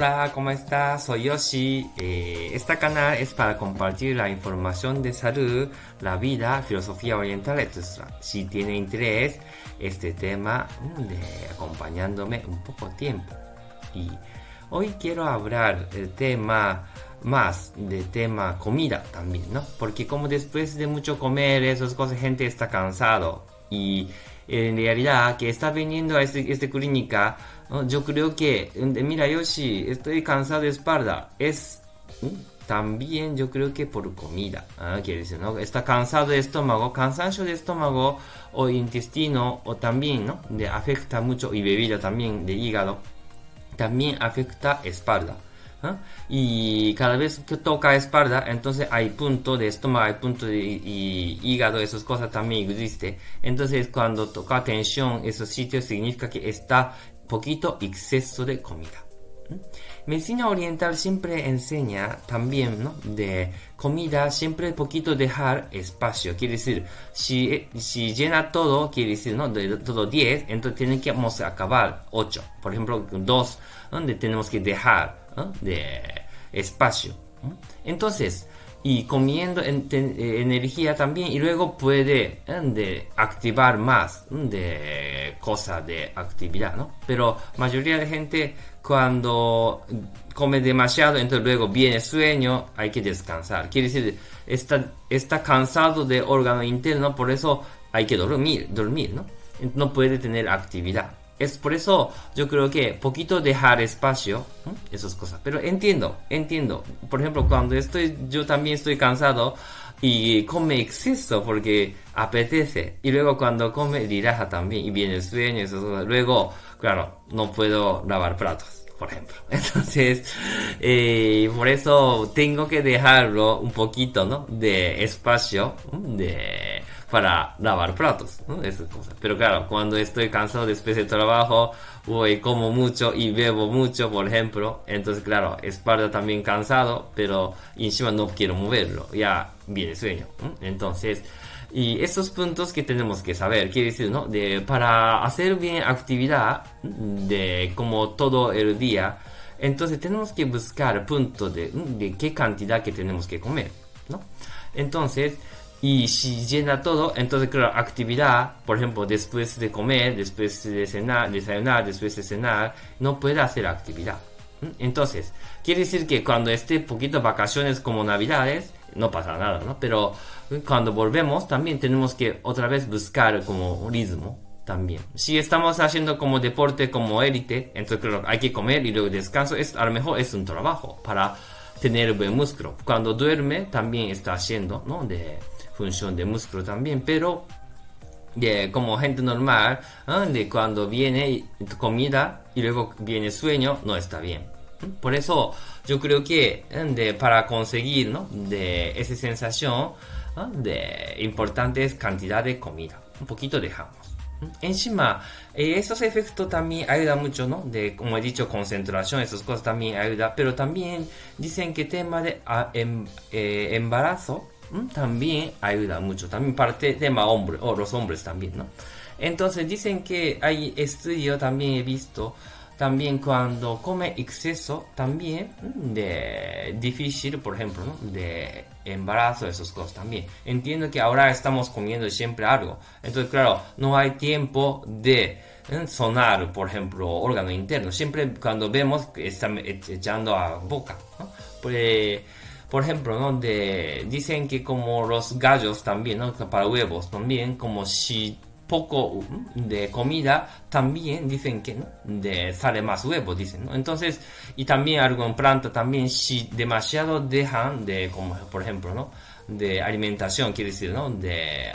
Hola, ¿cómo estás? Soy Yoshi. Eh, este canal es para compartir la información de salud, la vida, filosofía oriental, etc. Si tiene interés este tema, mm, de acompañándome un poco tiempo. Y hoy quiero hablar el tema más de tema comida también, ¿no? Porque como después de mucho comer esas cosas, gente está cansado y en realidad que está viniendo a esta este clínica, yo creo que, mira Yoshi, estoy cansado de espalda, es también yo creo que por comida, ¿ah? quiere decir, ¿no? Está cansado de estómago, cansancio de estómago o intestino o también, ¿no? De afecta mucho y bebida también de hígado, también afecta espalda. Y cada vez que toca espalda, entonces hay punto de estómago, hay punto de hígado, esas cosas también existe. Entonces cuando toca tensión, esos sitios significa que está poquito exceso de comida. Medicina oriental siempre enseña también, ¿no? De comida, siempre poquito dejar espacio. Quiere decir, si, si llena todo, quiere decir, ¿no? De todo 10, entonces tiene que acabar 8. Por ejemplo, 2, donde tenemos que dejar de espacio. Entonces, y comiendo eh, energía también y luego puede eh, de activar más de cosas de actividad, ¿no? Pero mayoría de gente cuando come demasiado, entonces luego viene sueño, hay que descansar. Quiere decir, está, está cansado de órgano interno, por eso hay que dormir, dormir, ¿no? No puede tener actividad. Es por eso yo creo que poquito dejar espacio, esas cosas. Pero entiendo, entiendo. Por ejemplo, cuando estoy, yo también estoy cansado y come exceso porque apetece. Y luego cuando come, relaja también y viene el sueño, cosas. Luego, claro, no puedo lavar platos por ejemplo. Entonces, eh, por eso tengo que dejarlo un poquito, ¿no? De espacio, de para lavar platos, ¿no? Esas cosas. Pero claro, cuando estoy cansado después del trabajo, voy como mucho y bebo mucho, por ejemplo, entonces claro, espalda también cansado, pero encima no quiero moverlo, ya viene sueño. Entonces, y esos puntos que tenemos que saber, quiere decir, ¿no? De, para hacer bien actividad de como todo el día, entonces tenemos que buscar puntos de, de qué cantidad que tenemos que comer, ¿no? Entonces, y si llena todo, entonces, claro, actividad, por ejemplo, después de comer, después de cenar, desayunar, después de cenar, no puede hacer actividad. Entonces, quiere decir que cuando esté poquito vacaciones como navidades, no pasa nada, ¿no? Pero cuando volvemos, también tenemos que otra vez buscar como ritmo también. Si estamos haciendo como deporte, como élite, entonces claro, hay que comer y luego descanso, es, a lo mejor es un trabajo para tener buen músculo. Cuando duerme, también está haciendo, ¿no? De, función de músculo también, pero de, como gente normal, de cuando viene comida y luego viene sueño, no está bien. Por eso yo creo que de, para conseguir ¿no? de esa sensación de importantes cantidad de comida, un poquito dejamos. Encima, eh, esos efectos también ayudan mucho, ¿no? De, como he dicho, concentración, esas cosas también ayudan. Pero también dicen que tema de ah, em, eh, embarazo también ayuda mucho. También parte tema hombre, o los hombres también, ¿no? Entonces dicen que hay estudio, también he visto, también cuando come exceso, también de difícil, por ejemplo, ¿no? de embarazo, esas cosas también. Entiendo que ahora estamos comiendo siempre algo. Entonces, claro, no hay tiempo de sonar, por ejemplo, órgano interno. Siempre cuando vemos que están echando a boca, ¿no? Pues, por ejemplo, ¿no? De, dicen que como los gallos también. Para huevos también, como si poco de comida, también dicen que ¿no? de, sale más huevo, dicen, ¿no? Entonces, y también algo en planta, también si demasiado dejan de, como por ejemplo, ¿no? De alimentación, quiere decir, ¿no? De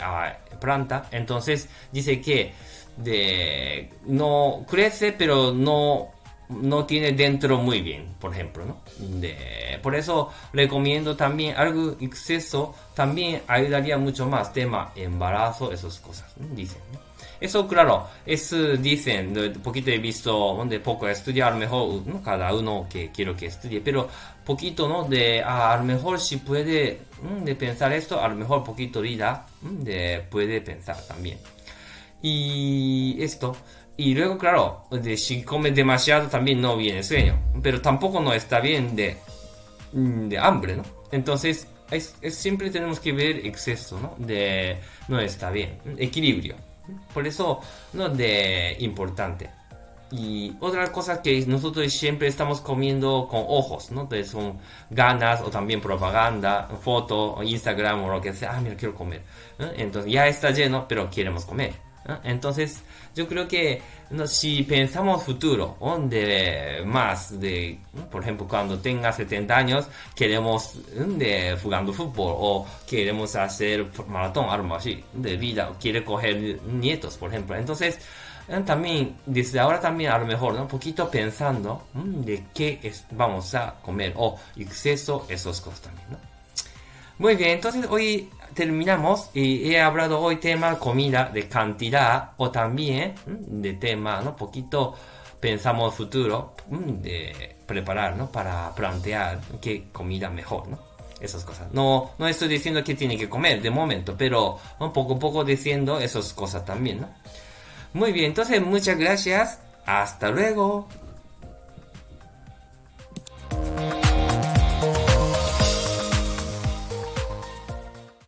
planta, entonces dice que de, no crece, pero no no tiene dentro muy bien, por ejemplo, ¿no? De, por eso recomiendo también algo exceso, también ayudaría mucho más, tema embarazo, esas cosas, dicen. Eso, claro, es, dicen, de poquito he visto, donde poco estudiar, mejor, cada uno que quiero que estudie, pero poquito, ¿no? De, ah, a lo mejor si puede, de pensar esto, a lo mejor poquito vida, de, puede pensar también. Y esto. Y luego, claro, de, si come demasiado también no viene sueño. Pero tampoco no está bien de, de hambre, ¿no? Entonces, es, siempre tenemos que ver exceso, ¿no? De no está bien. Equilibrio. Por eso, no de importante. Y otra cosa que nosotros siempre estamos comiendo con ojos, ¿no? Entonces son ganas o también propaganda, foto, Instagram o lo que sea. Ah, mira, quiero comer. Entonces ya está lleno, pero queremos comer. Entonces yo creo que no, si pensamos futuro, donde más de, por ejemplo, cuando tenga 70 años, queremos de jugando fútbol o queremos hacer maratón, algo así, de vida, o quiere coger nietos, por ejemplo. Entonces, eh, también, desde ahora también a lo mejor, ¿no? Un poquito pensando de qué es, vamos a comer o exceso, esas cosas también, ¿no? Muy bien, entonces hoy terminamos y he hablado hoy tema comida de cantidad o también de tema, ¿no? Poquito pensamos futuro de preparar, ¿no? Para plantear qué comida mejor, ¿no? Esas cosas. No, no estoy diciendo que tiene que comer de momento, pero un poco a poco diciendo esas cosas también, ¿no? Muy bien, entonces muchas gracias. Hasta luego.